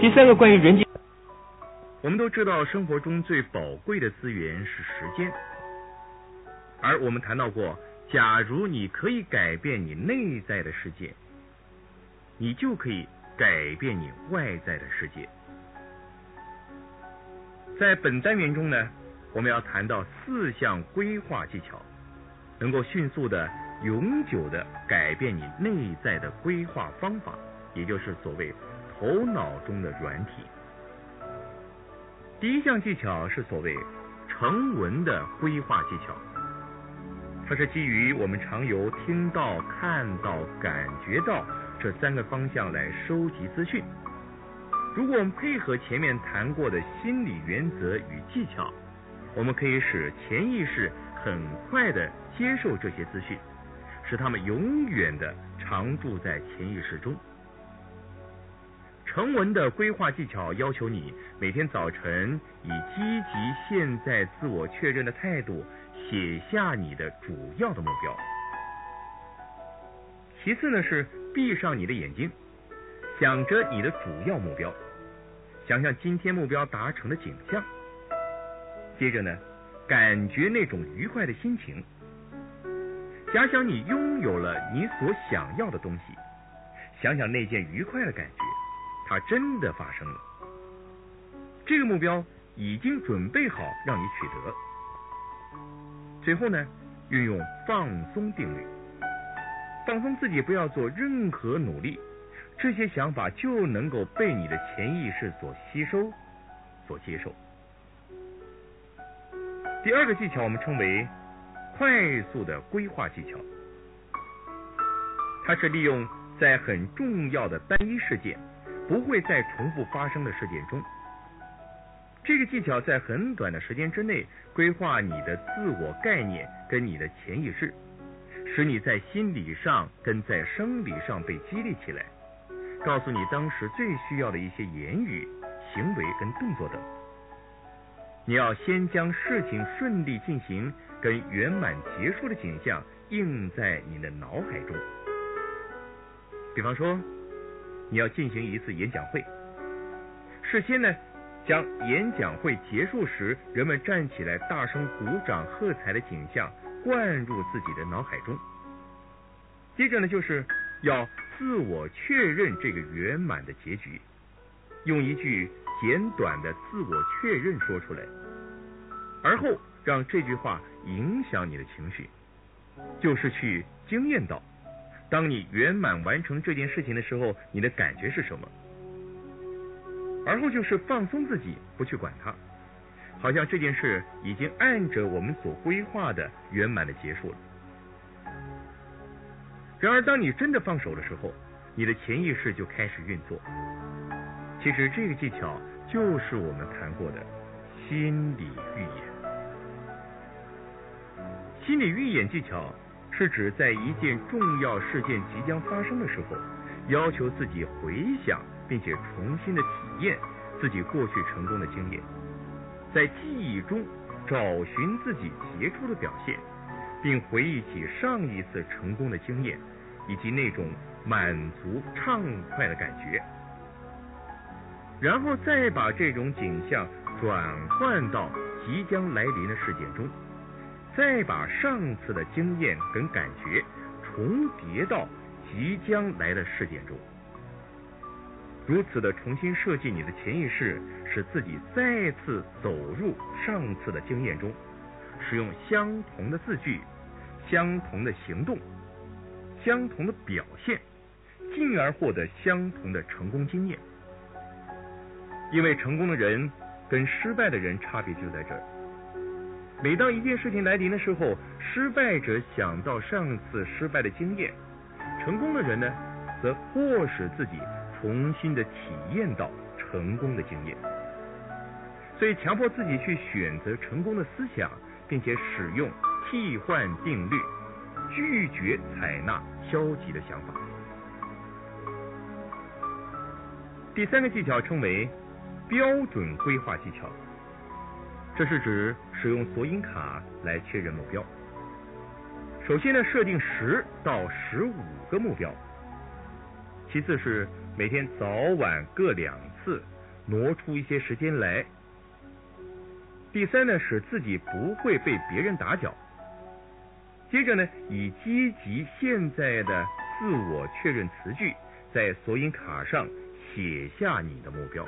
第三个关于人际，我们都知道生活中最宝贵的资源是时间，而我们谈到过，假如你可以改变你内在的世界，你就可以改变你外在的世界。在本单元中呢，我们要谈到四项规划技巧，能够迅速的、永久的改变你内在的规划方法，也就是所谓。头脑中的软体。第一项技巧是所谓成文的规划技巧，它是基于我们常由听到、看到、感觉到这三个方向来收集资讯。如果我们配合前面谈过的心理原则与技巧，我们可以使潜意识很快的接受这些资讯，使他们永远的常驻在潜意识中。成文的规划技巧要求你每天早晨以积极、现在自我确认的态度写下你的主要的目标。其次呢是闭上你的眼睛，想着你的主要目标，想象今天目标达成的景象。接着呢，感觉那种愉快的心情，假想你拥有了你所想要的东西，想想那件愉快的感觉。它真的发生了，这个目标已经准备好让你取得。最后呢，运用放松定律，放松自己，不要做任何努力，这些想法就能够被你的潜意识所吸收、所接受。第二个技巧我们称为快速的规划技巧，它是利用在很重要的单一事件。不会再重复发生的事件中，这个技巧在很短的时间之内规划你的自我概念跟你的潜意识，使你在心理上跟在生理上被激励起来，告诉你当时最需要的一些言语、行为跟动作等。你要先将事情顺利进行跟圆满结束的景象印在你的脑海中，比方说。你要进行一次演讲会，事先呢，将演讲会结束时人们站起来大声鼓掌喝彩的景象灌入自己的脑海中。接着呢，就是要自我确认这个圆满的结局，用一句简短的自我确认说出来，而后让这句话影响你的情绪，就是去经验到。当你圆满完成这件事情的时候，你的感觉是什么？而后就是放松自己，不去管它，好像这件事已经按着我们所规划的圆满的结束了。然而，当你真的放手的时候，你的潜意识就开始运作。其实，这个技巧就是我们谈过的心理预演。心理预演技巧。是指在一件重要事件即将发生的时候，要求自己回想并且重新的体验自己过去成功的经验，在记忆中找寻自己杰出的表现，并回忆起上一次成功的经验以及那种满足畅快的感觉，然后再把这种景象转换到即将来临的事件中。再把上次的经验跟感觉重叠到即将来的事件中，如此的重新设计你的潜意识，使自己再次走入上次的经验中，使用相同的字句、相同的行动、相同的表现，进而获得相同的成功经验。因为成功的人跟失败的人差别就在这儿。每当一件事情来临的时候，失败者想到上次失败的经验，成功的人呢，则迫使自己重新的体验到成功的经验。所以，强迫自己去选择成功的思想，并且使用替换定律，拒绝采纳消极的想法。第三个技巧称为标准规划技巧。这是指使用索引卡来确认目标。首先呢，设定十到十五个目标。其次是每天早晚各两次，挪出一些时间来。第三呢，使自己不会被别人打搅。接着呢，以积极现在的自我确认词句，在索引卡上写下你的目标，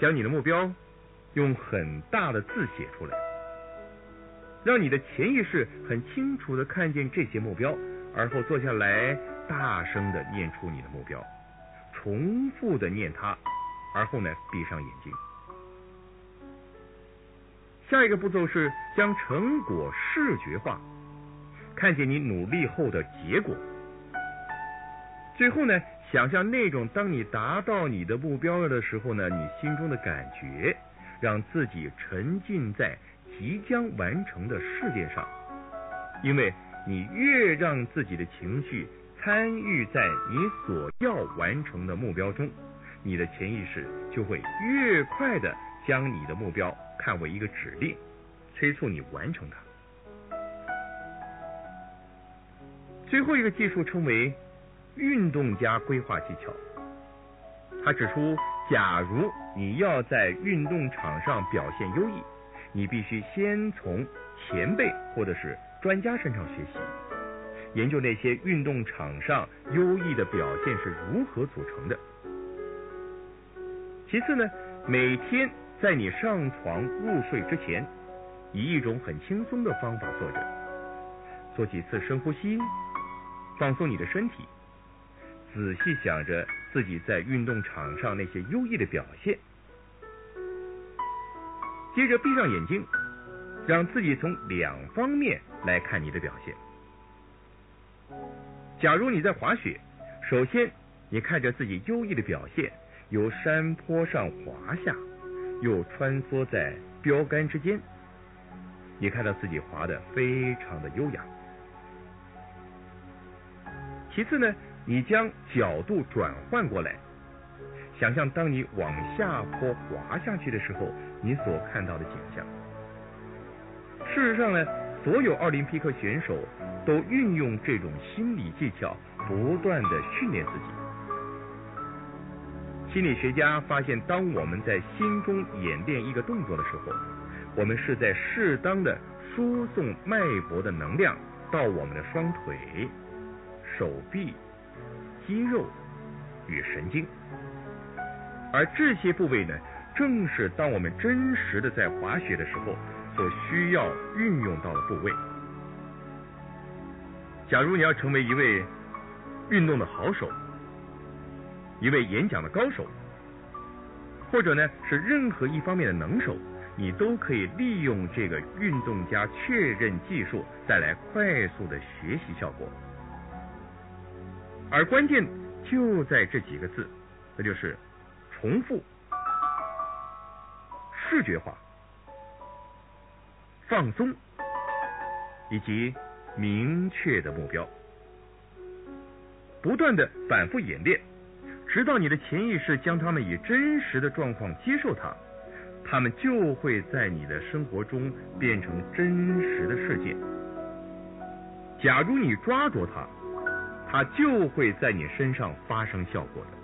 将你的目标用很大的字写出来，让你的潜意识很清楚的看见这些目标，而后坐下来，大声的念出你的目标，重复的念它，而后呢，闭上眼睛。下一个步骤是将成果视觉化，看见你努力后的结果。最后呢，想象那种当你达到你的目标了的时候呢，你心中的感觉，让自己沉浸在即将完成的事件上。因为你越让自己的情绪参与在你所要完成的目标中，你的潜意识就会越快的。将你的目标看为一个指令，催促你完成它。最后一个技术称为运动家规划技巧。他指出，假如你要在运动场上表现优异，你必须先从前辈或者是专家身上学习，研究那些运动场上优异的表现是如何组成的。其次呢，每天。在你上床入睡之前，以一种很轻松的方法坐着，做几次深呼吸，放松你的身体，仔细想着自己在运动场上那些优异的表现。接着闭上眼睛，让自己从两方面来看你的表现。假如你在滑雪，首先你看着自己优异的表现，由山坡上滑下。又穿梭在标杆之间，你看到自己滑的非常的优雅。其次呢，你将角度转换过来，想象当你往下坡滑下去的时候，你所看到的景象。事实上呢，所有奥林匹克选手都运用这种心理技巧，不断的训练自己。心理学家发现，当我们在心中演练一个动作的时候，我们是在适当的输送脉搏的能量到我们的双腿、手臂、肌肉与神经，而这些部位呢，正是当我们真实的在滑雪的时候所需要运用到的部位。假如你要成为一位运动的好手。一位演讲的高手，或者呢是任何一方面的能手，你都可以利用这个运动家确认技术带来快速的学习效果。而关键就在这几个字，那就是重复、视觉化、放松以及明确的目标，不断的反复演练。直到你的潜意识将他们以真实的状况接受它，他们就会在你的生活中变成真实的事件。假如你抓住它，它就会在你身上发生效果的。